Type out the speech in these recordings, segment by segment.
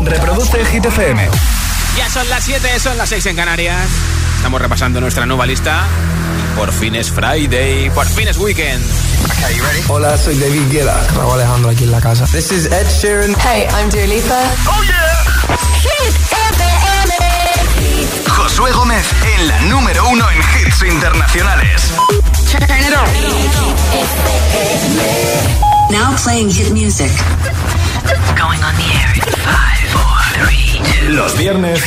Reproduce Hit FM. Ya son las 7, son las 6 en Canarias. Estamos repasando nuestra nueva lista. por fin es Friday, por fin es weekend. Hola, soy David Guetta. Raúl Alejandro aquí en la casa. This is Ed Sheeran. Hey, I'm Dua Lipa. Oh yeah. Hit FM. Josué Gómez en la número uno en hits internacionales. Turn it on. Now playing hit music. Going on the air in five, Los viernes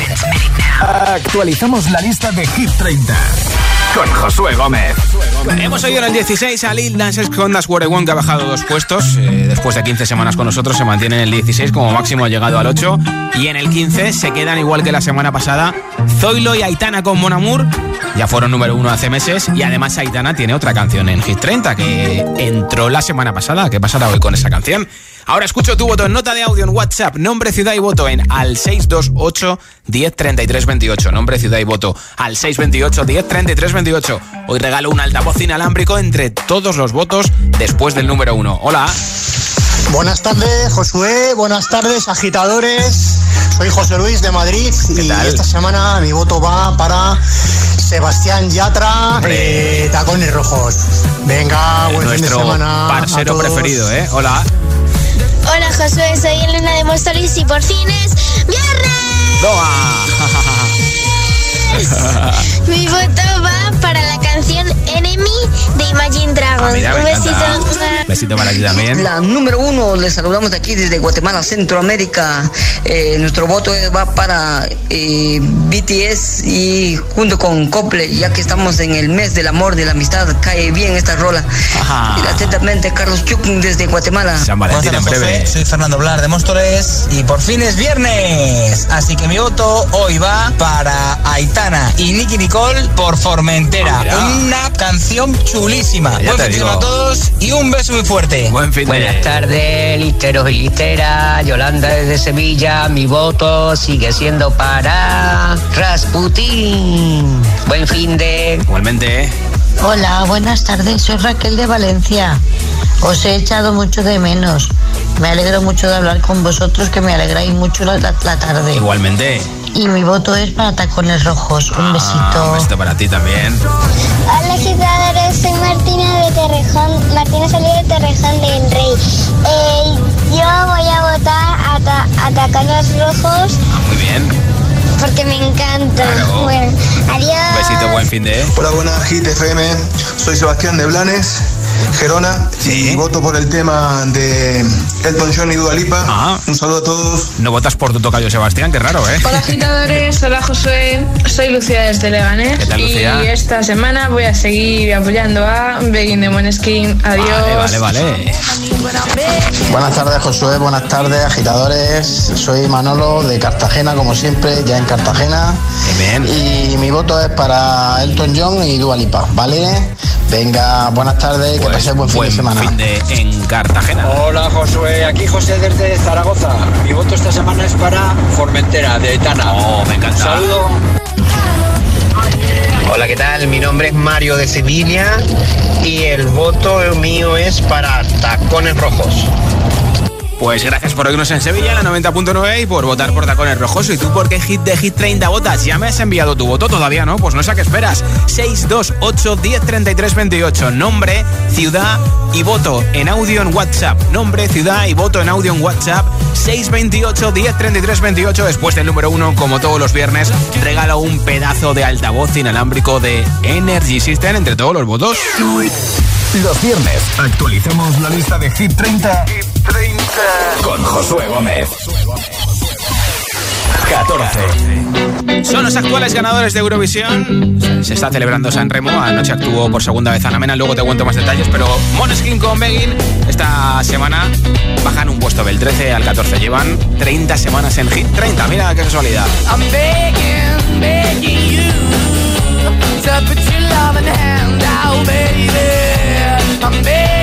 actualizamos la lista de Hit 30 con Josué Gómez. Hemos oído en el 16 a Lil Nas con Das One que ha bajado dos puestos. Eh, después de 15 semanas con nosotros se mantiene en el 16, como máximo ha llegado al 8. Y en el 15 se quedan igual que la semana pasada Zoilo y Aitana con Mon Amour. Ya fueron número uno hace meses. Y además Aitana tiene otra canción en Hit 30 que entró la semana pasada. ¿Qué pasará hoy con esa canción? Ahora escucho tu voto en nota de audio en WhatsApp, nombre, ciudad y voto en al 628 103328. Nombre, ciudad y voto al 628 103328. Hoy regalo un altavoz inalámbrico entre todos los votos después del número uno. Hola. Buenas tardes, Josué. Buenas tardes, agitadores. Soy José Luis de Madrid y esta semana mi voto va para Sebastián Yatra, eh, Tacones Rojos. Venga, buen fin de semana. Parcero preferido, ¿eh? Hola. Josué, soy Elena de Móstoles y por fin es viernes. ¡Toma! Mi voto va para la canción Enemy de Imagine Dragons. Ah, Un besito. Besito para ti también. La número uno, les saludamos de aquí desde Guatemala, Centroamérica. Eh, nuestro voto va para eh, BTS y junto con Cople, ya que estamos en el mes del amor, de la amistad, cae bien esta rola. Y atentamente, Carlos Chuk desde Guatemala. San Valentín en breve. Soy Fernando Blar de Móstoles y por fin es viernes. Así que mi voto hoy va para Aitana y Nicky Nicole por Ah, Una canción chulísima. Ya Buen fin a todos y un beso muy fuerte. Buen fin de Buenas tardes, listeros y listeras. Yolanda desde Sevilla. Mi voto sigue siendo para Rasputin. Buen fin de. Igualmente, ¿eh? Hola, buenas tardes. Soy Raquel de Valencia. Os he echado mucho de menos. Me alegro mucho de hablar con vosotros, que me alegráis mucho la, la- la tarde. Igualmente. Y mi voto es para tacones rojos. Un Ah, besito. un besito para ti también. Hola agitadores, soy Martina de Terrejón, Martina salió de Terrejón del Rey. Eh, yo voy a votar a, ta- a Tacones Rojos Muy bien. porque me encanta. Claro. Bueno, adiós. Un besito, buen fin de. Hola, buenas Hit FM. Soy Sebastián de Blanes, Gerona. Y voto por el tema de Elton John y Dua Lipa. Ah. Un saludo a todos. No votas por tu tocayo Sebastián, qué raro, ¿eh? Hola agitadores, hola Josué, soy Lucía desde Leganés ¿Qué tal, Lucía? y esta semana voy a seguir apoyando a Begin de Moneskin. Adiós. Vale, vale, vale. Buenas tardes, Josué. Buenas tardes, agitadores. Soy Manolo de Cartagena, como siempre, ya en Cartagena. Bien. Y mi voto es para Elton John y Dua Lipa, ¿vale? Venga, buenas tardes, que paséis buen fin Buen de semana. fin de en Cartagena. Hola Josué, aquí José desde Zaragoza. Mi voto esta semana es para Formentera, de Etana. Oh, me encanta. Saludo. Hola, ¿qué tal? Mi nombre es Mario de Sevilla y el voto mío es para Tacones Rojos. Pues gracias por oírnos en Sevilla, la 90.9 y por votar por Tacones Rojos. ¿Y tú por qué hit de Hit 30 votas? ¿Ya me has enviado tu voto? ¿Todavía no? Pues no sé a qué esperas. 628 1033 28. Nombre, ciudad y voto en audio en WhatsApp. Nombre, ciudad y voto en audio en WhatsApp. 628 1033 28. Después del número uno, como todos los viernes, regalo un pedazo de altavoz inalámbrico de Energy System entre todos los votos. Los viernes actualizamos la lista de Hit 30, con Josué Gómez. 14. Son los actuales ganadores de Eurovisión. Se- está celebrando San Remo. Anoche actuó por segunda vez Ana Mena. Luego te cuento más detalles. Pero Moneskin con Begin esta semana bajan un puesto del 13 al 14. Llevan 30 semanas en hit 30. Mira qué casualidad. I'm begging, begging you to put your loving hand out, baby. I'm begging,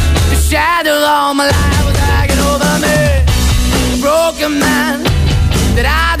Shadow all my life was hanging over me. Broken man that I.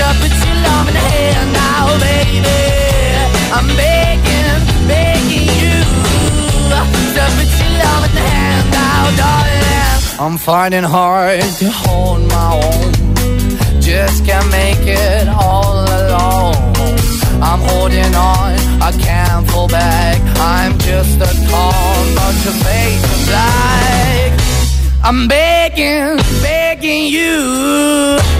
to your love in the now, baby. I'm begging, begging you to your love in the now, darling. I'm finding hard to hold my own. Just can't make it all alone. I'm holding on, I can't fall back. I'm just a calm bunch of faces black. I'm begging, begging you.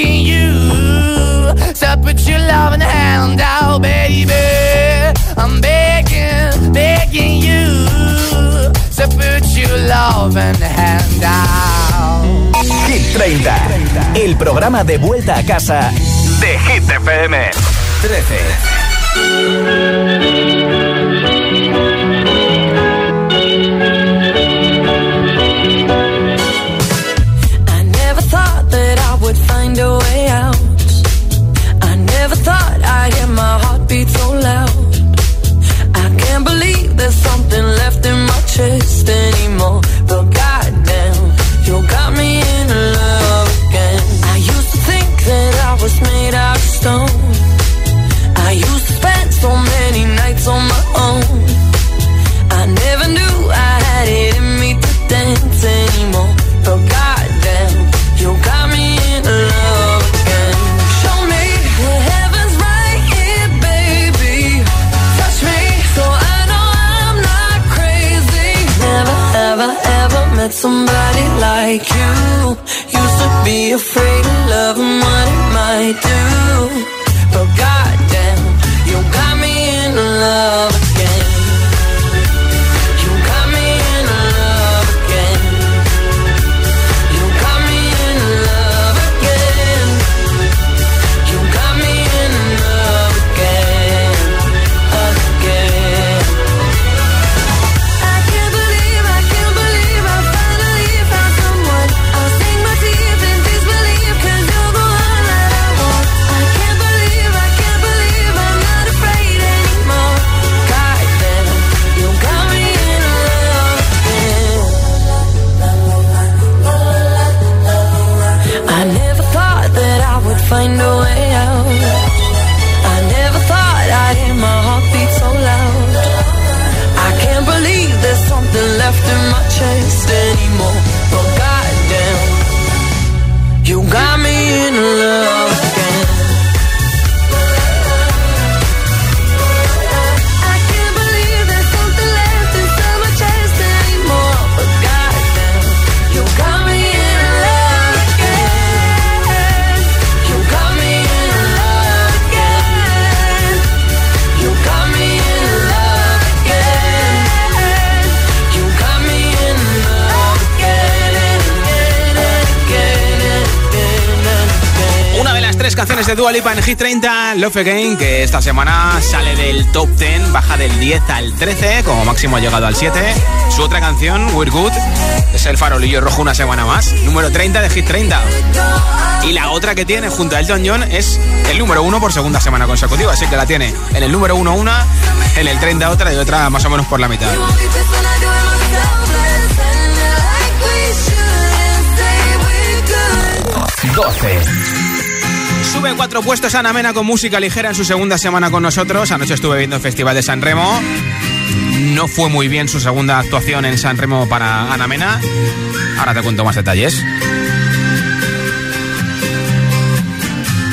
you. So put your love in the hand out, baby. I'm begging, begging you. So put your love in the hand out. Hit 30, el programa de vuelta a casa de Hit FM. 13. Canciones de Dua Lipa en Hit 30, Love Again, que esta semana sale del top 10, baja del 10 al 13, como máximo ha llegado al 7. Su otra canción, We're Good, es el farolillo rojo una semana más, número 30 de Hit 30. Y la otra que tiene junto a Elton John es el número 1 por segunda semana consecutiva, así que la tiene en el número 1 una, en el 30 otra y otra más o menos por la mitad. 12. Sube cuatro puestos Ana Mena con música ligera en su segunda semana con nosotros. Anoche estuve viendo el Festival de San Remo. No fue muy bien su segunda actuación en San Remo para Ana Mena. Ahora te cuento más detalles.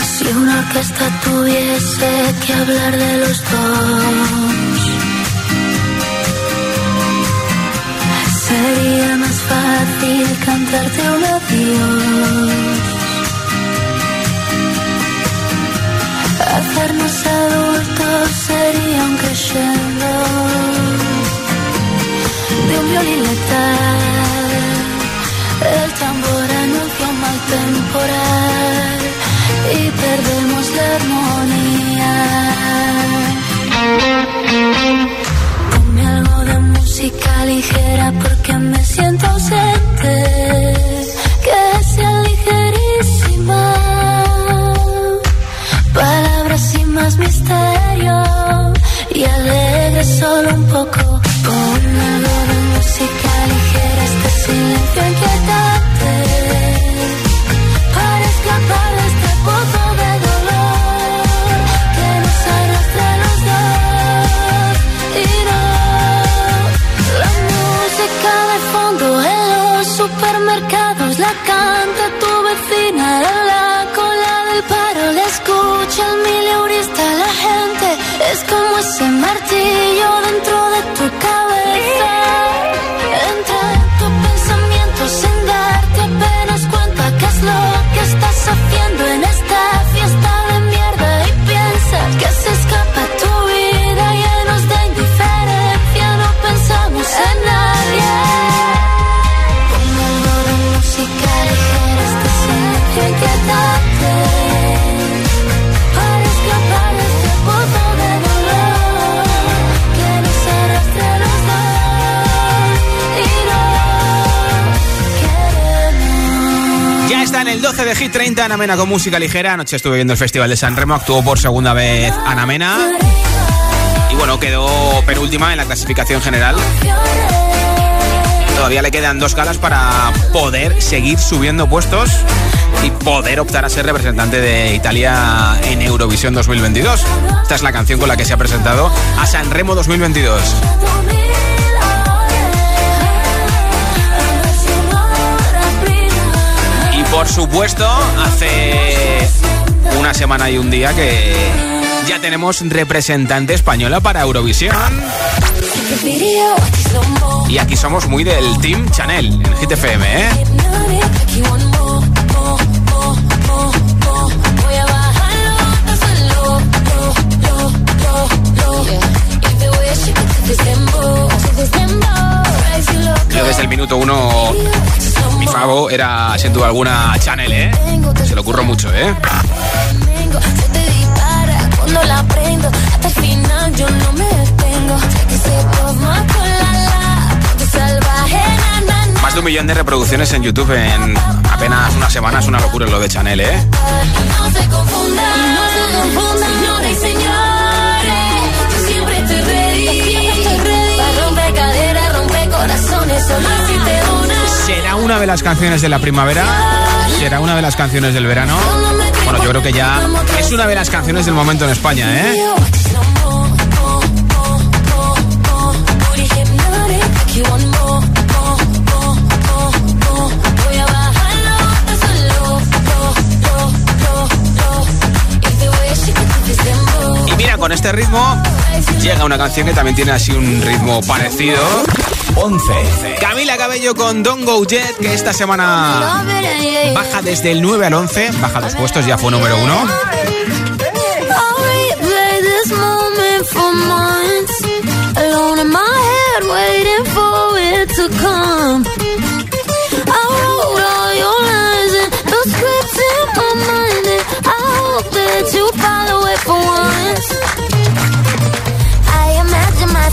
Si una orquesta tuviese que hablar de los dos, sería más fácil cantarte un adiós. Hacernos adultos sería un crescendo de un violín letal. El tambor anuncia un mal temporal y perdemos la armonía. Ponme algo de música ligera porque me siento ausente. Que sea ligerísima. Y alegre solo un poco. Ponme algo de música ligera, este silencio inquietante. En el 12 de Hit 30 Ana Mena con música ligera. Anoche estuve viendo el Festival de San Remo, actuó por segunda vez Ana Mena. Y bueno, quedó penúltima en la clasificación general. Todavía le quedan dos galas para poder seguir subiendo puestos y poder optar a ser representante de Italia en Eurovisión 2022. Esta es la canción con la que se ha presentado a San Remo 2022. Por supuesto, hace una semana y un día que ya tenemos representante española para Eurovisión. Y aquí somos muy del Team Chanel en Hit FM, ¿eh? Yo desde el minuto uno, favo era, sin duda alguna, Chanel, ¿eh? Se lo ocurro mucho, ¿eh? Más de un millón de reproducciones en YouTube en apenas una semana. Es una locura lo de Chanel, ¿eh? No se confundan, no se confundan, señoras y señores. Yo siempre estoy ready. Siempre estoy ready. Para romper caderas, romper corazones, solo una. ¿Será una de las canciones de la primavera? ¿Será una de las canciones del verano? Bueno, yo creo que ya es una de las canciones del momento en España, ¿eh? Y mira, con este ritmo llega una canción que también tiene así un ritmo parecido. 11. Camila Cabello con Don't Go Jet, que esta semana baja desde el 9 al 11, baja dos puestos, ya fue número 1.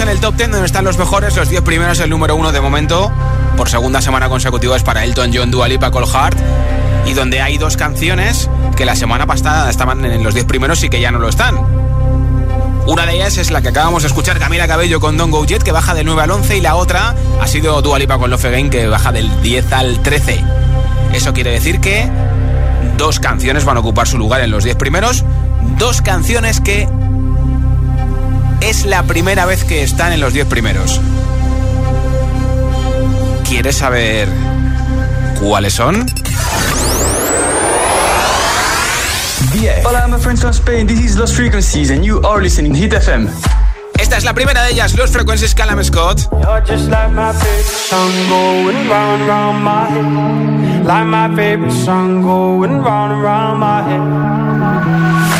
En el top 10 donde están los mejores, los 10 primeros, el número 1 de momento, por segunda semana consecutiva es para Elton John, Dua Lipa, Cole Hart, y donde hay dos canciones que la semana pasada estaban en los 10 primeros y que ya no lo están. Una de ellas es la que acabamos de escuchar, Camila Cabello con Don't Go Jet, que baja del 9 al 11, y la otra ha sido Dua Lipa con Love Again, que baja del 10 al 13. Eso quiere decir que dos canciones van a ocupar su lugar en los 10 primeros, dos canciones que es la primera vez que están en los 10 primeros. ¿Quieres saber cuáles son? Hola, my friends from Spain. This is Lost Frequencies, and you are listening Hit FM. Esta es la primera de ellas, Los Frequencies Callum Scott. You're just like my favorite song going round and round my head. Like my favorite song going round and round my head.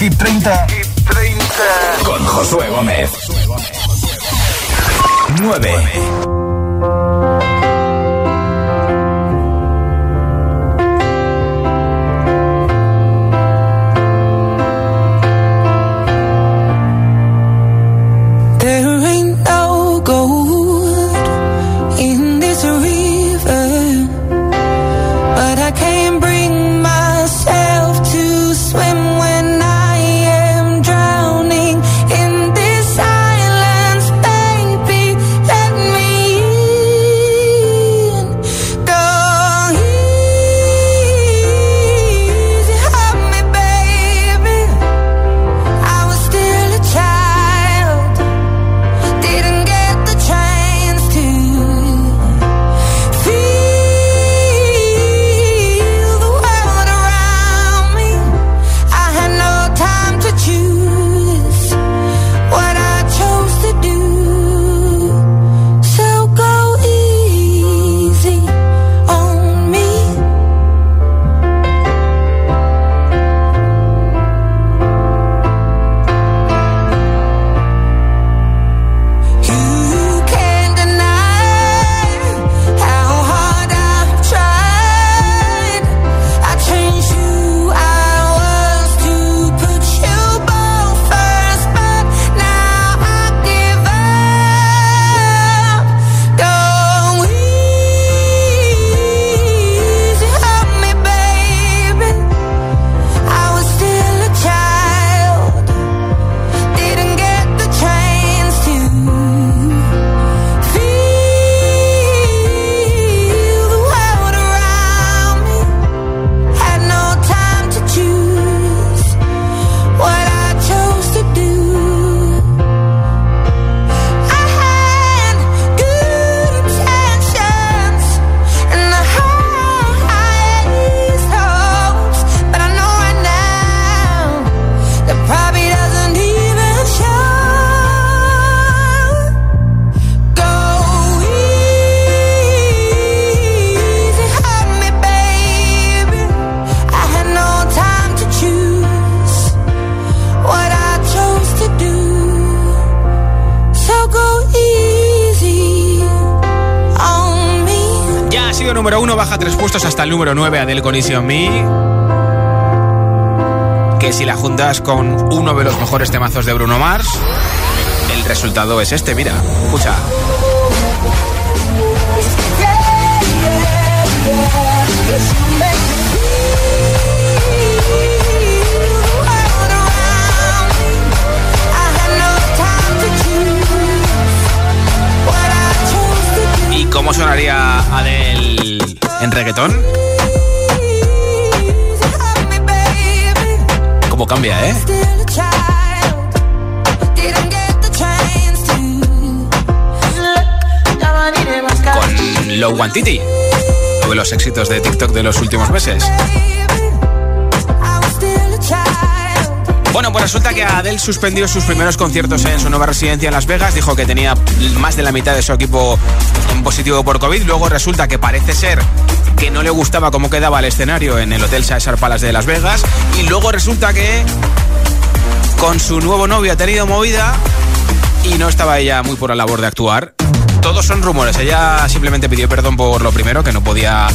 Hit 30. Número 9, Adele con Easy Me. Que si la juntas con uno de los mejores temazos de Bruno Mars, el resultado es este, mira, escucha. ¿Y cómo sonaría Adele en reggaetón. ¿Cómo cambia, eh? Con Low Quantity, uno de los éxitos de TikTok de los últimos meses. Bueno, pues resulta que Adele suspendió sus primeros conciertos en su nueva residencia en Las Vegas. Dijo que tenía más de la mitad de su equipo positivo por COVID. Luego resulta que parece ser que no le gustaba cómo quedaba el escenario en el Hotel Caesar Palace de Las Vegas. Y luego resulta que con su nuevo novio ha tenido movida y no estaba ella muy por la labor de actuar. Todos son rumores. Ella simplemente pidió perdón por lo primero, que no podía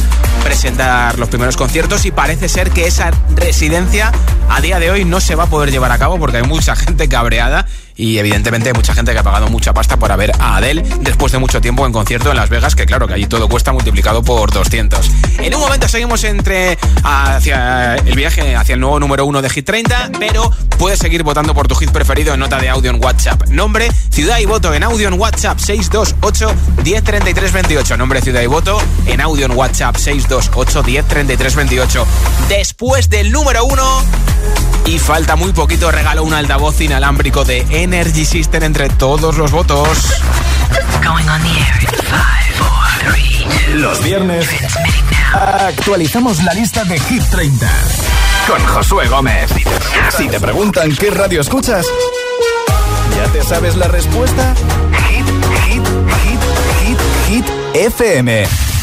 presentar los primeros conciertos y parece ser que esa residencia a día de hoy no se va a poder llevar a cabo porque hay mucha gente cabreada y evidentemente hay mucha gente que ha pagado mucha pasta para ver a Adele después de mucho tiempo en concierto en Las Vegas, que claro que allí todo cuesta multiplicado por 200. En un momento seguimos entre hacia el viaje hacia el nuevo número uno de Hit 30, pero puedes seguir votando por tu hit preferido en nota de audio en WhatsApp. Nombre, ciudad y voto en audio en WhatsApp 628 103328. Nombre, ciudad y voto en audio en WhatsApp 628 103328. Después del número uno y falta muy poquito, regalo un altavoz inalámbrico de Energy System entre todos los votos. Los viernes actualizamos la lista de Hit 30 con Josué Gómez. Si te preguntan qué radio escuchas, ¿ya te sabes la respuesta? Hit, hit, hit, hit, hit, FM.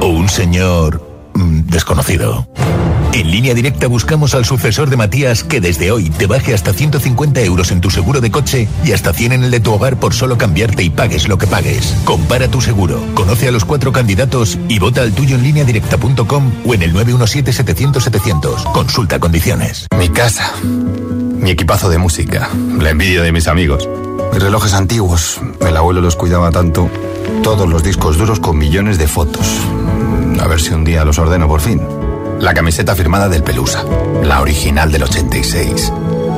o un señor mm, desconocido. En línea directa buscamos al sucesor de Matías que desde hoy te baje hasta 150 euros en tu seguro de coche y hasta 100 en el de tu hogar por solo cambiarte y pagues lo que pagues. Compara tu seguro, conoce a los cuatro candidatos y vota al tuyo en línea directa.com o en el 917-700-700. Consulta condiciones. Mi casa, mi equipazo de música, la envidia de mis amigos, mis relojes antiguos, el abuelo los cuidaba tanto, todos los discos duros con millones de fotos. A ver si un día los ordeno por fin. La camiseta firmada del Pelusa, la original del 86.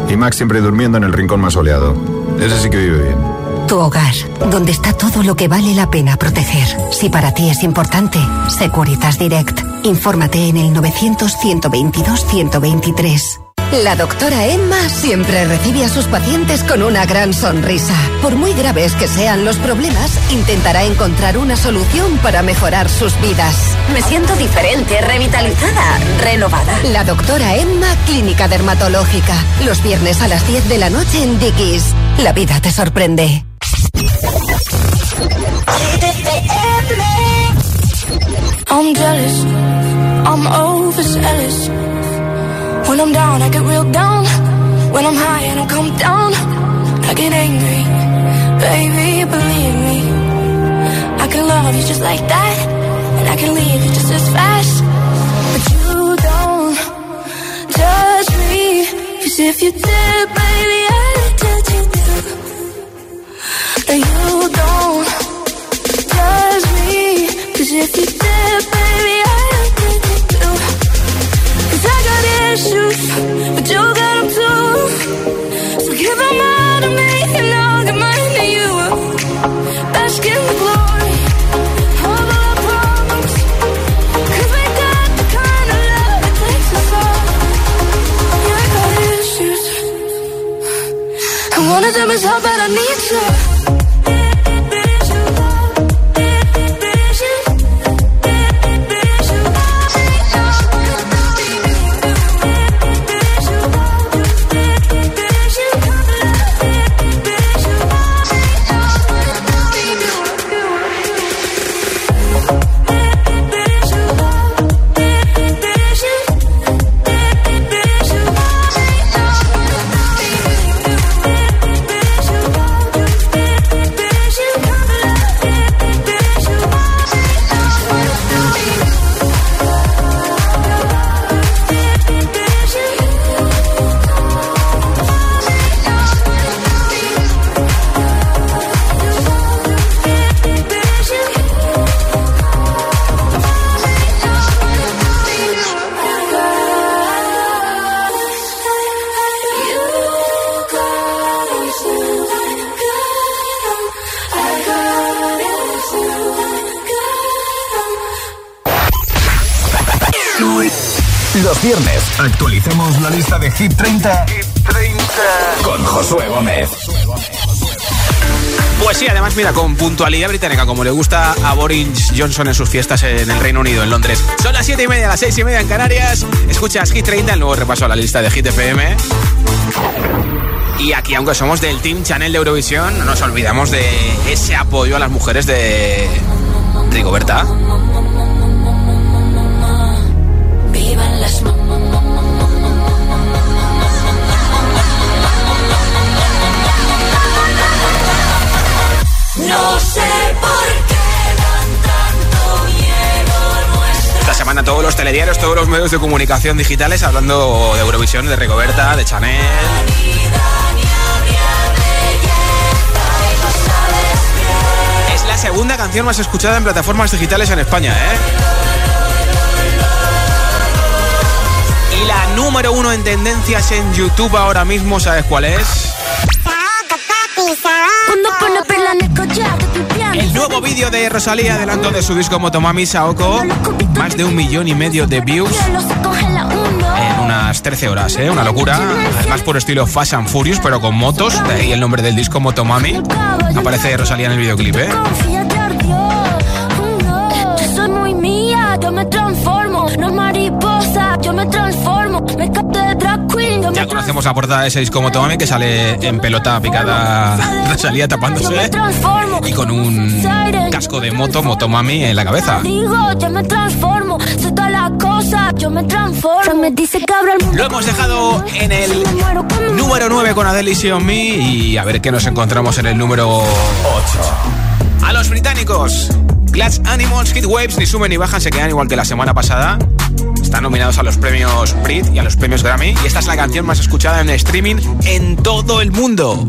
Y Max siempre durmiendo en el rincón más soleado. Ese sí que vive bien. Tu hogar, donde está todo lo que vale la pena proteger. Si para ti es importante, Securitas Direct. Infórmate en el 900-122-123. La doctora Emma siempre recibe a sus pacientes con una gran sonrisa. Por muy graves que sean los problemas, intentará encontrar una solución para mejorar sus vidas. Me siento diferente, revitalizada, renovada. La doctora Emma, Clínica Dermatológica. Los viernes a las 10 de la noche en Dickies. La vida te sorprende. I'm jealous, I'm overzealous. When I'm down, I get real down. When I'm high, and I come down. I get angry, baby, believe me. I can love you just like that, and I can leave you just as fast. But you don't judge me, 'cause if you did, baby, I'd judge you you don't judge me, 'cause if you did, baby, issues, but you got them too. So give them all to me, and I'll give mine to you. Bask in the glory one of them is how bad I need you. De Hit 30, con Josué Gómez. Pues sí, además, mira, con puntualidad británica, como le gusta a Boris Johnson en sus fiestas en el Reino Unido, en Londres. Son las 7 y media, las 6 y media en Canarias. Escuchas Hit 30, el nuevo repaso a la lista de Hit FM. Y aquí, aunque somos del Team Channel de Eurovisión, no nos olvidamos de ese apoyo a las mujeres de Rigoberta. Todos los telediarios, todos los medios de comunicación digitales hablando de Eurovisión, de Rigoberta, de Chanel. Es la segunda canción más escuchada en plataformas digitales en España, ¿eh? Y la número uno en tendencias en YouTube ahora mismo, ¿sabes cuál es? Vídeo de Rosalía adelanto de su disco Motomami Saoko. Más de un millón y medio de views en unas 13 horas, ¿eh? Una locura. Además por estilo Fast and Furious, pero con motos. De ahí el nombre del disco Motomami. Aparece Rosalía en el videoclip, ¿eh? Ya conocemos la portada de ese disco Motomami que sale en pelota picada Rosalía tapándose y con un casco de moto Motomami en la cabeza. Digo, yo me transformo, soy todas las cosas, yo me transformo. Se me dice que abra el mundo. Lo hemos dejado en el número 9 con Adele y Me y a ver qué nos encontramos en el número 8. A los británicos, Glass Animals, Hit Waves ni suben ni bajan, se quedan igual que la semana pasada. Están nominados a los premios Brit y a los premios Grammy y esta es la canción más escuchada en streaming en todo el mundo.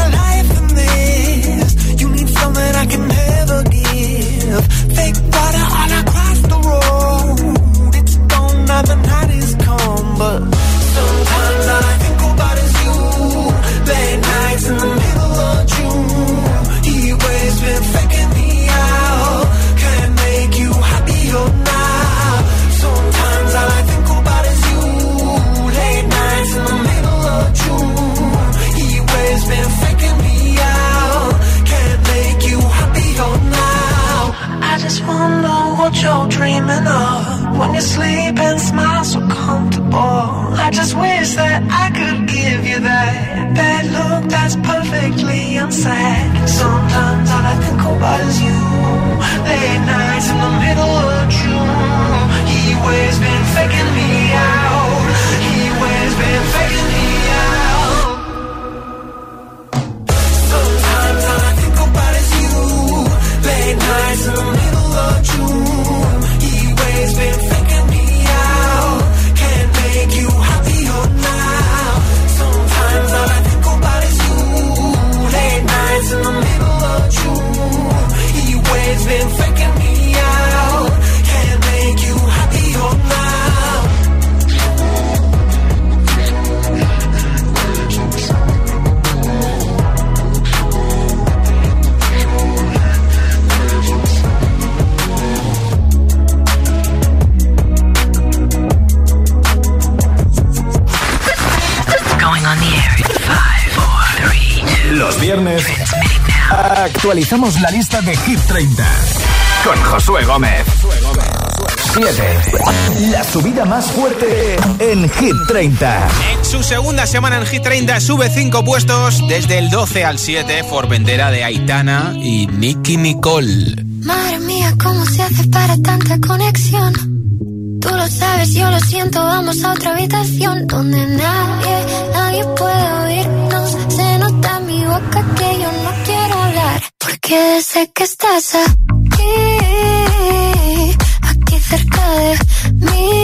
actualizamos la lista de Hit 30 con Josué Gómez. 7. La subida más fuerte en Hit 30. En su segunda semana en Hit 30 sube 5 puestos desde el 12 al 7 por bandera de Aitana y Nicky Nicole. Madre mía, ¿cómo se hace para tanta conexión? Tú lo sabes, yo lo siento, vamos a otra habitación donde nadie, nadie puede oírnos. Se nota en mi boca que yo no porque sé que estás aquí, aquí cerca de mí,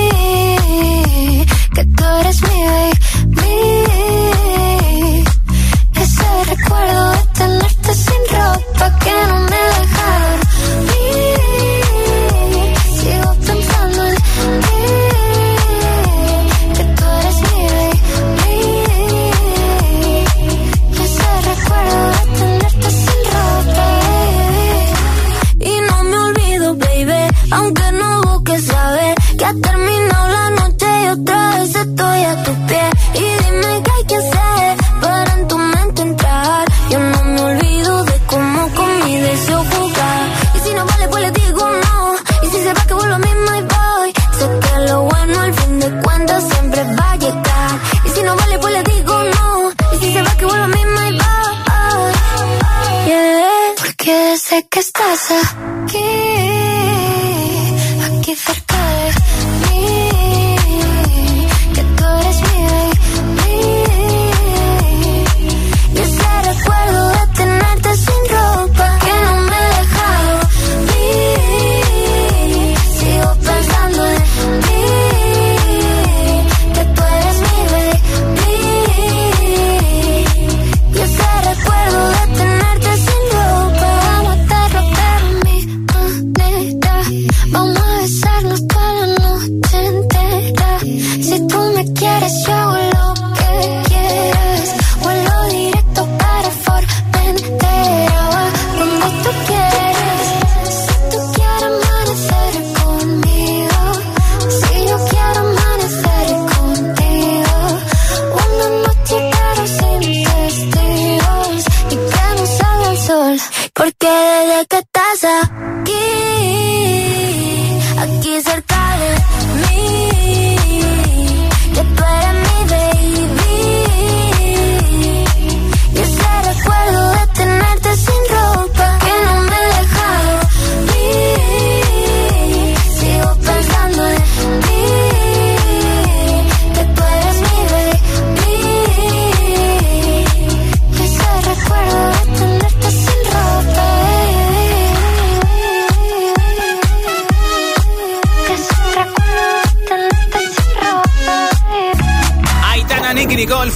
Porque desde que estás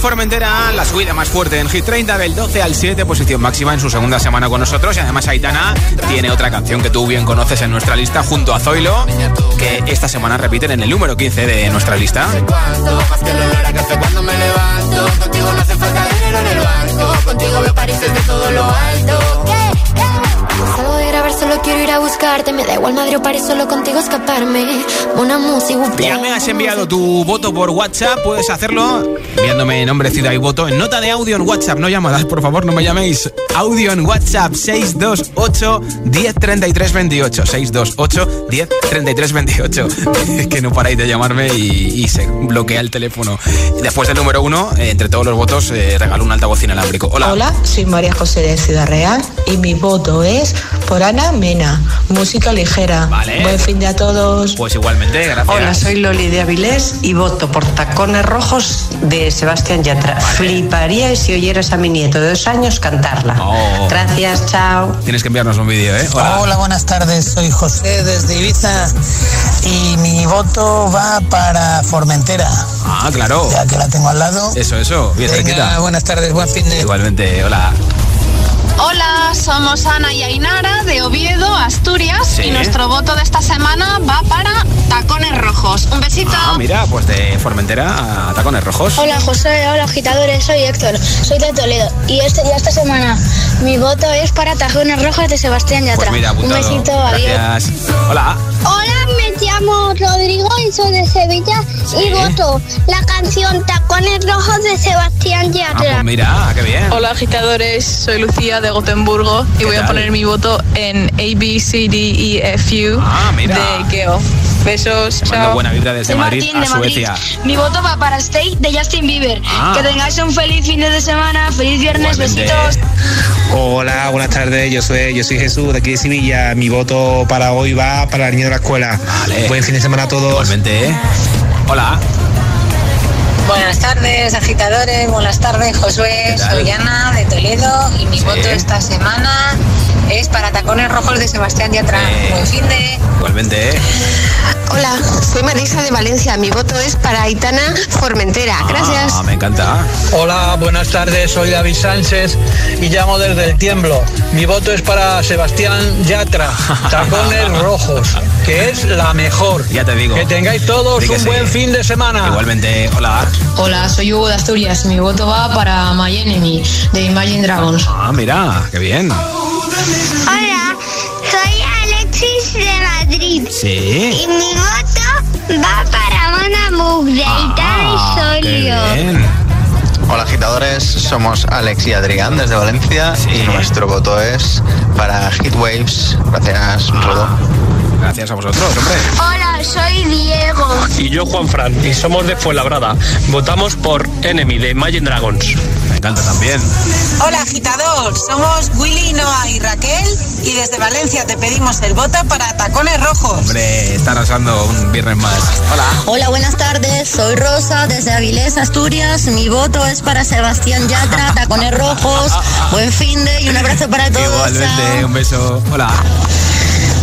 Formentera, la subida más fuerte en Hit 30 del 12 al 7, posición máxima en su segunda semana con nosotros. Y además Aitana tiene otra canción que tú bien conoces en nuestra lista junto a Zoilo, que esta semana repiten en el número 15 de nuestra lista. Solo quiero ir a buscarte. Me da igual Madrid o París, solo contigo escaparme. Una música, Ya me has enviado tu voto por WhatsApp, puedes hacerlo enviándome nombre, ciudad y voto en nota de audio en WhatsApp, no llamadas, por favor, no me llaméis. Audio en WhatsApp 628 1033 28 628 1033 28. Es que no paráis de llamarme y, y se bloquea el teléfono. Después del número uno, eh, entre todos los votos, eh, regalo un altavoz inalámbrico. Hola. Hola, soy María José de Ciudad Real y mi voto es por Ana Mena, música ligera. Vale. Buen fin de a todos. Pues igualmente, gracias. Hola, soy Loli de Avilés y voto por Tacones Rojos de Sebastián Yatra. Fliparía si oyeras a mi nieto de dos años cantarla. Oh. Gracias, chao. Tienes que enviarnos un vídeo, ¿eh? Hola. buenas tardes. Soy José desde Ibiza y mi voto va para Formentera. Ah, claro. Ya que la tengo al lado. Eso, eso, bien Venga, cerquita. buenas tardes, buen fin de. Igualmente, hola. Hola, somos Ana y Ainara de Oviedo, Asturias, Sí. y nuestro voto de esta semana va para Tacones Rojos. Un besito. Ah, mira, pues de Formentera a Tacones Rojos. Hola José, hola agitadores, soy Héctor, soy de Toledo y este día esta semana mi voto es para Tajones Rojas de Sebastián Yatra. Pues mira, Un besito, adiós. Hola. Hola, me llamo Rodrigo y soy de Sevilla y voto la canción Tacones Rojos de Sebastián Ah, Yatra. pues mira, qué bien. Hola agitadores, soy Lucía de Gotemburgo y voy tal? a poner mi voto en A, B, C, D, E, F, U Ah, de Geo. Besos, Te mando buena vibra desde Madrid Martín a de Madrid. Suecia. Mi voto va para Stay de Justin Bieber. Ah. Que tengáis un feliz fin de semana, feliz viernes, Igualmente. besitos. Hola, buenas tardes. Yo soy, yo soy Jesús de aquí de Sevilla. Mi voto para hoy va para el niño de la escuela. Buen fin de semana a todos. Igualmente. ¿eh? Hola. Buenas tardes, agitadores. Buenas tardes, Josué. Soy Ana de Toledo y mi Sí. voto esta semana es para Tacones Rojos de Sebastián Yatra. Eh. Buen fin de. Igualmente. ¿eh? Hola, soy Marisa de Valencia. Mi voto es para Aitana Formentera. Gracias. Ah, me encanta. Hola, buenas tardes, soy David Sánchez y llamo desde el Tiemblo. Mi voto es para Sebastián Yatra, Tacones Rojos, que es la mejor. Ya te digo. Que tengáis todos un buen fin de semana. Igualmente. Hola. Hola, soy Hugo de Asturias. Mi voto va para My Enemy de Imagine Dragons. Ah, mira, qué bien. Hola, soy Alexis de Madrid. Sí. Y mi voto va para Mona de Ah, Solio. bien. Hola agitadores, somos Alex y Adrián desde Valencia y nuestro voto es para Heatwaves. Gracias, Rodo. Gracias a vosotros, hombre. Hola, soy Diego. Y yo, Juan Fran, y somos de Fuenlabrada. Votamos por Enemy de Imagine Dragons. Me encanta también. Hola agitador, somos Willy, Noah y Raquel y desde Valencia te pedimos el voto para Tacones Rojos. Hombre, está arrasando un viernes más. Hola. Hola, buenas tardes. Soy Rosa desde Avilés, Asturias. Mi voto es para Sebastián Yatra, Tacones Rojos. Buen fin de y un abrazo para todos. Igualmente, un beso. Hola.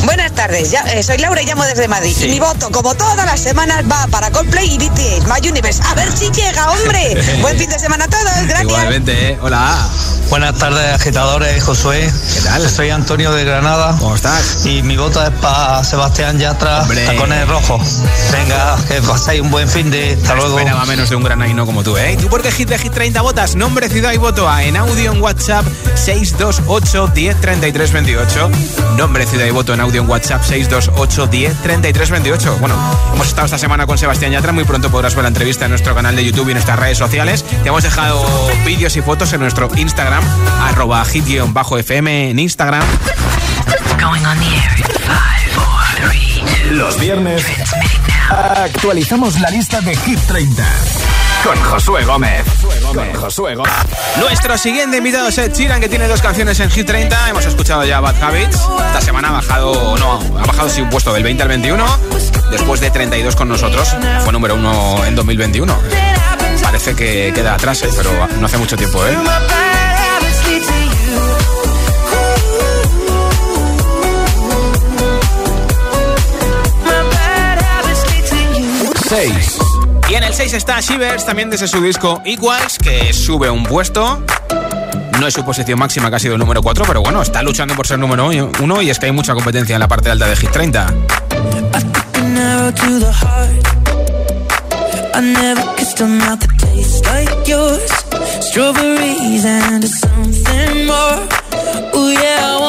Buenas tardes, ya- eh, soy Laura y llamo desde Madrid. Y mi voto, como todas las semanas, va para Coldplay y BTS, My Universe. A ver si llega, hombre. Buen fin de semana a todos, gracias. Igualmente, ¿eh? hola. Buenas tardes, agitadores, Josué. ¿Qué tal? Soy Antonio de Granada. ¿Cómo estás? Y mi voto es para Sebastián Yatra, Hombre. Tacones Rojos. Venga, que paséis un buen fin de. Hasta luego. Esperaba menos de un granaino como tú, ¿eh? ¿Y tú por qué hit de hit 30 votas? Nombre, ciudad y voto a en audio en WhatsApp 628 10 33 28. Nombre, ciudad y voto en audio en WhatsApp 628 10 33 28. Bueno, hemos estado esta semana con Sebastián Yatra. Muy pronto podrás ver la entrevista en nuestro canal de YouTube y en nuestras redes sociales. Te hemos dejado vídeos y fotos en nuestro Instagram Instagram, arroba hit-fm en Instagram. Los viernes actualizamos la lista de Hit 30 con Josué Gómez. Con Josué Gómez. Nuestro siguiente invitado es Ed Sheeran, que tiene dos canciones en Hit 30. Hemos escuchado ya Bad Habits. Esta semana ha bajado, no, ha bajado sí, un puesto del 20 al 21, después de 32 con nosotros. Fue número uno en 2021. Parece que queda atrás, eh, pero no hace mucho tiempo, ¿eh? 6. Y en el 6 está Shivers, también desde su disco Equals, que sube un puesto. No es su posición máxima, que ha sido el número 4, pero bueno, está luchando por ser número 1 y es que hay mucha competencia en la parte alta de Hit 30. I never kissed a mouth that tastes like yours. Strawberries and something more. Yeah, I want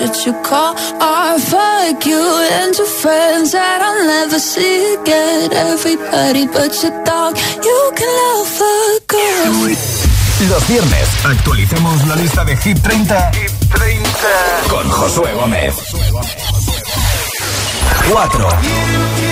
You call. Fuck you friends that never see. Everybody but you can. Los viernes actualicemos la lista de Hit 30, Hit 30. con Josué Gómez. 4.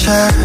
check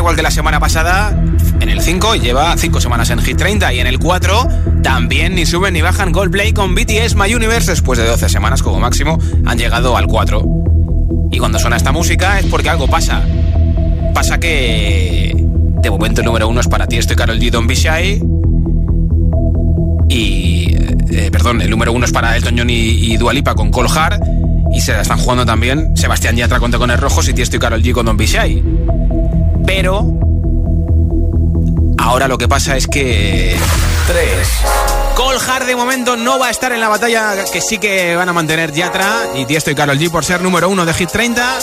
igual que la semana pasada. En el 5 lleva 5 semanas en Hit 30 y en el 4 también ni suben ni bajan Goldplay con BTS My Universe después de 12 semanas como máximo han llegado al 4. Y cuando suena esta música es porque algo pasa. Pasa que de momento el número 1 es para ti, estoy Carol G. Don Be Shy. Y eh, perdón, el número 1 es para Elton John y, y Dua Lipa con Cole Hart. Y se la están jugando también Sebastián Yatra con Tacones Rojos y Tiesto y Carol G con Don Be Shy. Pero ahora lo que pasa es que 3 Cole Hart de momento no va a estar en la batalla que sí que van a mantener Yatra y Tiesto y Carol G por ser número 1 de Hit 30.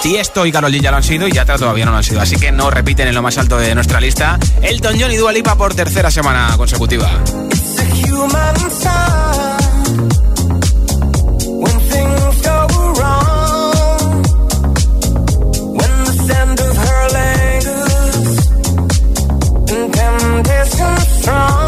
Tiesto y Karol G ya lo han sido y Yatra todavía no lo han sido, así que no repiten en lo más alto de nuestra lista. Elton John y Dua Lipa por tercera semana consecutiva. Strong.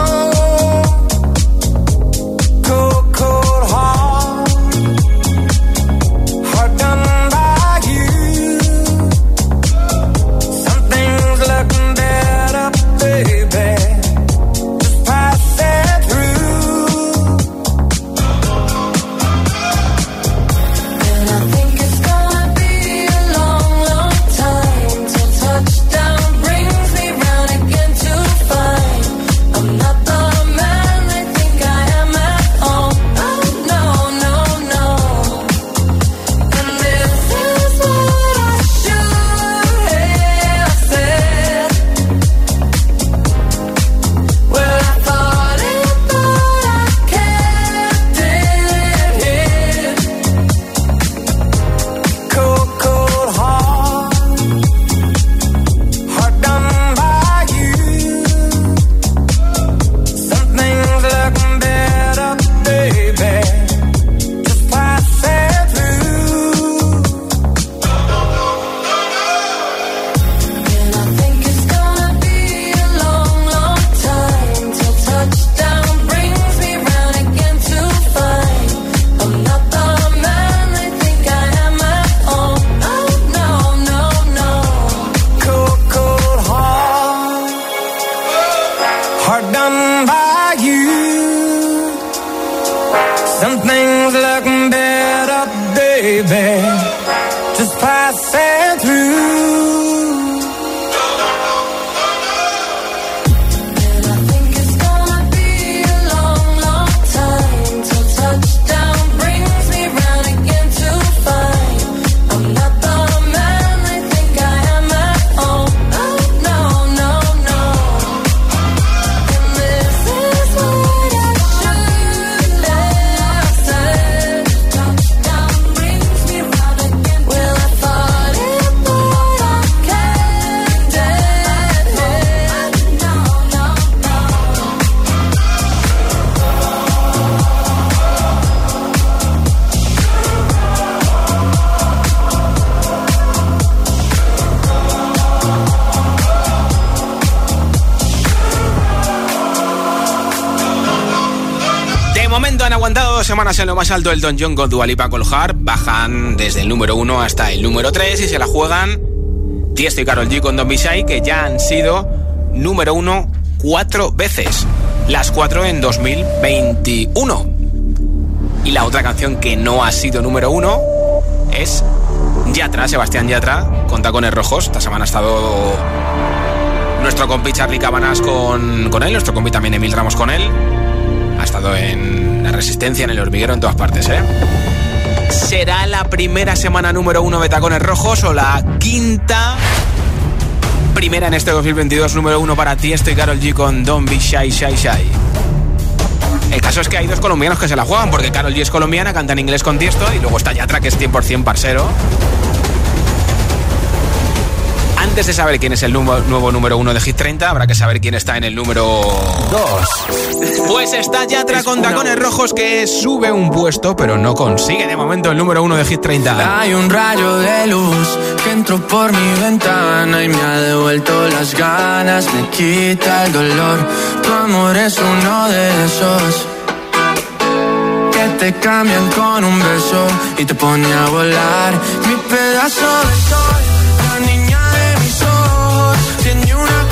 Lo más alto el Don John con Dualipa Coljar. Bajan desde el número 1 hasta el número 3 y se la juegan Tiesto y Carol G con Don Bishai, que ya han sido número 1 cuatro veces. Las cuatro en 2021. Y la otra canción que no ha sido número 1 es Yatra, Sebastián Yatra, con tacones rojos. Esta semana ha estado nuestro compi Charlie Cabanas con, con él, nuestro compi también Emil Ramos con él. Ha estado en resistencia, en el hormiguero, en todas partes, ¿eh? ¿Será la primera semana número uno de Tacones Rojos o la quinta primera en este 2022 número uno para Tiesto y Carol G con Don't Be Shy Shy Shy? El caso es que hay dos colombianos que se la juegan porque Carol G es colombiana, canta en inglés con Tiesto y luego está Yatra que es 100% parcero. Antes de saber quién es el nuevo, nuevo número uno de Hit 30, habrá que saber quién está en el número 2. Pues está Yatra con tacones rojos que sube un puesto, pero no consigue de momento el número uno de Hit 30. Hay un rayo de luz que entró por mi ventana y me ha devuelto las ganas, me quita el dolor. Tu amor es uno de esos que te cambian con un beso y te pone a volar. Mi pedazo de sol, tiene una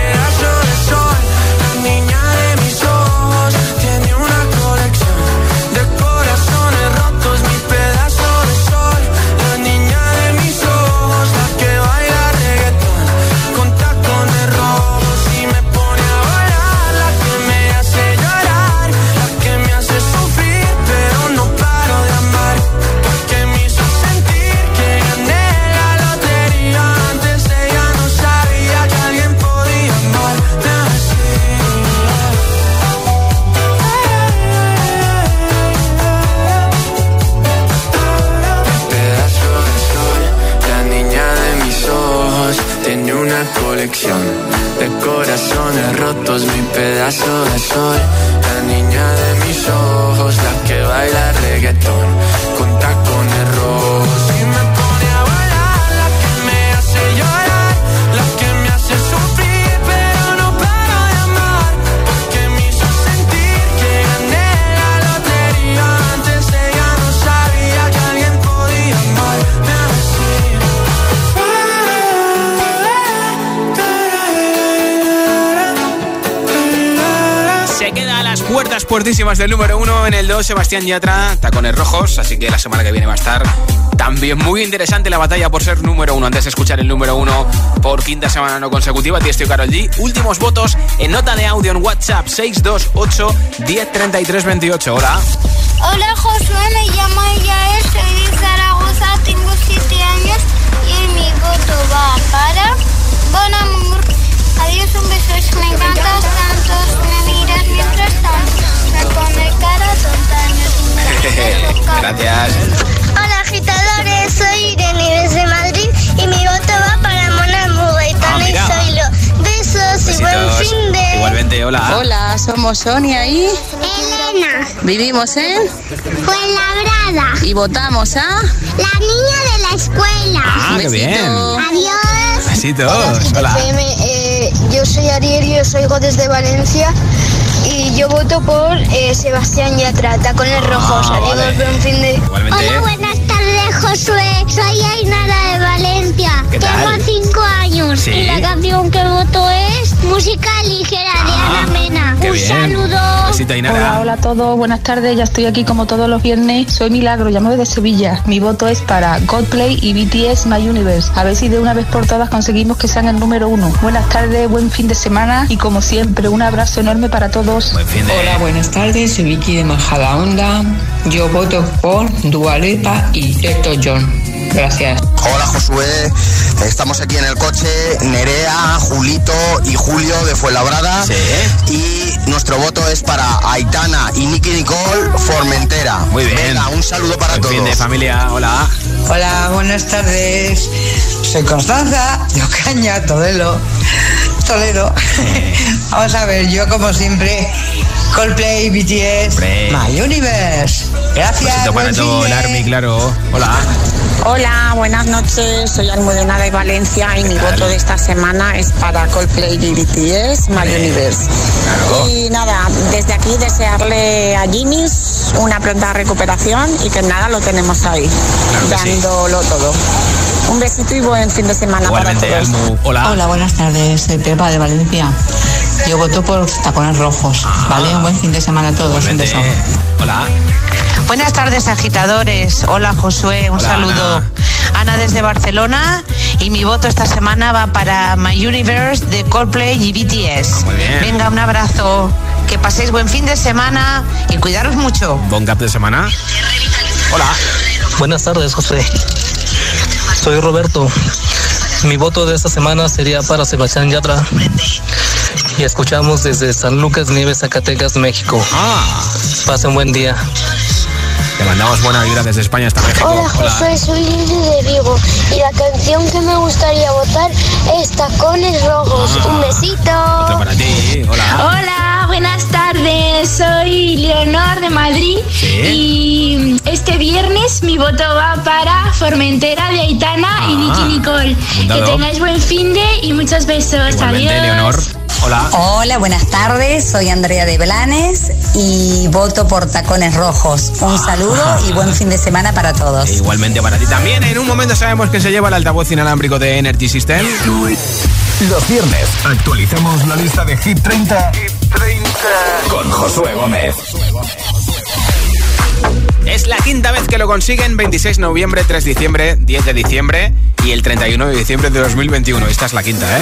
uno en el 2, Sebastián Yatra, tacones rojos, así que la semana que viene va a estar también muy interesante la batalla por ser número uno. Antes de escuchar el número uno por quinta semana no consecutiva, Tiesto y Karol G. Últimos votos en nota de audio en WhatsApp 628 103328. Hola. Gracias. Hola agitadores, soy Irene desde Madrid y mi voto va para Mona Muga y Ah, mira. Zoilo. Besos y buen fin de... Igualmente, hola. Hola, somos Sonia y Elena. vivimos en Fuenlabrada. y votamos a La niña de la escuela. Ah, qué bien. Adiós. Besitos. Hola. eh, yo soy Ariel y os oigo desde Valencia y yo voto por eh, Sebastián Yatra, tacones rojos. Adiós, vale. buen fin de... Igualmente. Hola, buenas tardes, Josué. Soy Ainara de Valencia. ¿Qué tal? Tengo cinco años Sí. y la canción que voto es Música Mena. Ah, Un bien. saludo. Hola, hola a todos, buenas tardes, ya estoy aquí como todos los viernes. Soy Milagro, llamo desde Sevilla. Mi voto es para Godplay y BTS My Universe. A ver si de una vez por todas conseguimos que sean el número uno. Buenas tardes, buen fin de semana y como siempre, un abrazo enorme para todos. Buen fin de... Hola, buenas tardes, soy Vicky de Majadahonda. Yo voto por Dualipa y Elton John. Gracias. Hola Josué, estamos aquí en el coche, Nerea, Julito y Julio de Fuenlabrada. Y nuestro voto es para Aitana y Nicky Nicole Formentera. Muy bien. Venga, un saludo para Buen todos. fin de familia. Hola. Hola, buenas tardes. Soy Constanza de Ocaña, Todelo. Toledo. Vamos a ver, yo como siempre, Coldplay, BTS, Hombre. My Universe. Gracias. Besito para buen todo fin el de- Army, claro. Hola. Hola, buenas noches. Soy Almudena de Valencia y mi tal? voto de esta semana es para Coldplay y BTS, My Universe. Claro. Y nada, desde aquí desearle a Jimmy's una pronta recuperación y que nada, lo tenemos ahí, Claro que sí. dándolo todo. Un besito y buen fin de semana Igualmente, para todos. Almu. Hola. Hola, buenas tardes. Soy Pepa de Valencia. Yo voto por tacones rojos. ¿Vale? Un buen fin de semana a todos. Un beso. Hola. Buenas tardes, agitadores. Hola, Josué. Un Hola, saludo. Ana. Ana. desde Barcelona y mi voto esta semana va para My Universe de Coldplay y BTS. Muy bien. Venga, un abrazo. Que paséis buen fin de semana y cuidaros mucho. Bon cap de semana. Hola. Buenas tardes, José. Soy Roberto. Mi voto de esta semana sería para Sebastián Yatra. Y escuchamos desde San Lucas Nieves, Zacatecas, México. Ah. Pasen buen día. Te mandamos buena vibra desde España hasta México. Hola Josué, soy Lili de Vigo y la canción que me gustaría votar es Tacones Rojos. Ah. Un besito. Otro para ti. Hola. Hola, buenas tardes. Soy Leonor de Madrid Sí. y este viernes mi voto va para Formentera de Aitana y Ah, Nicky Nicole. apuntado. Que tengáis buen fin de y muchos besos. Igualmente, Adiós. Leonor. Hola. Hola, buenas tardes. Soy Andrea de Blanes y voto por Tacones Rojos. Un saludo y buen fin de semana para todos. E igualmente para ti también. En un momento sabemos que se lleva el altavoz inalámbrico de Energy System. Los viernes actualizamos la lista de Hit 30, con Josué Gómez. Es la quinta vez que lo consiguen. 26 de noviembre, 3 de diciembre, 10 de diciembre y el 31 de diciembre de 2021. Esta es la quinta, ¿eh?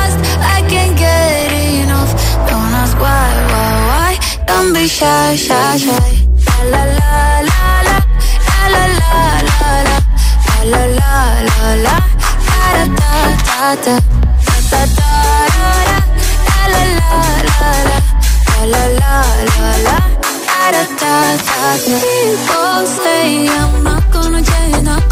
Don't be shy, shy, shy. La la la la, la la la la, la la la la, la la la la la, la la la la, la. People say I'm not gonna change,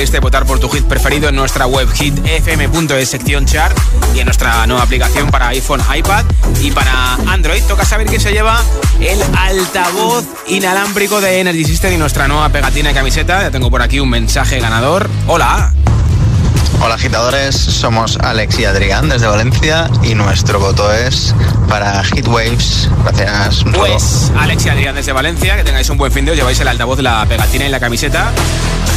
y votar por tu hit preferido en nuestra web hitfm.es sección chart y en nuestra nueva aplicación para iPhone, iPad y para Android. Toca saber quién se lleva el altavoz inalámbrico de Energy System y nuestra nueva pegatina y camiseta. Ya tengo por aquí un mensaje ganador. Hola. Hola agitadores, somos Alex y Adrián desde Valencia y nuestro voto es para Heatwaves. Gracias. Pues Alex y Adrián desde Valencia, que tengáis un buen fin de os lleváis el altavoz, la pegatina y la camiseta.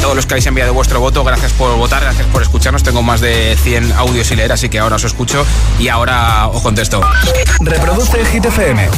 Todos los que habéis enviado vuestro voto, gracias por votar, gracias por escucharnos. Tengo más de 100 audios y leer, así que ahora os escucho y ahora os contesto. Reproduce Hit FM.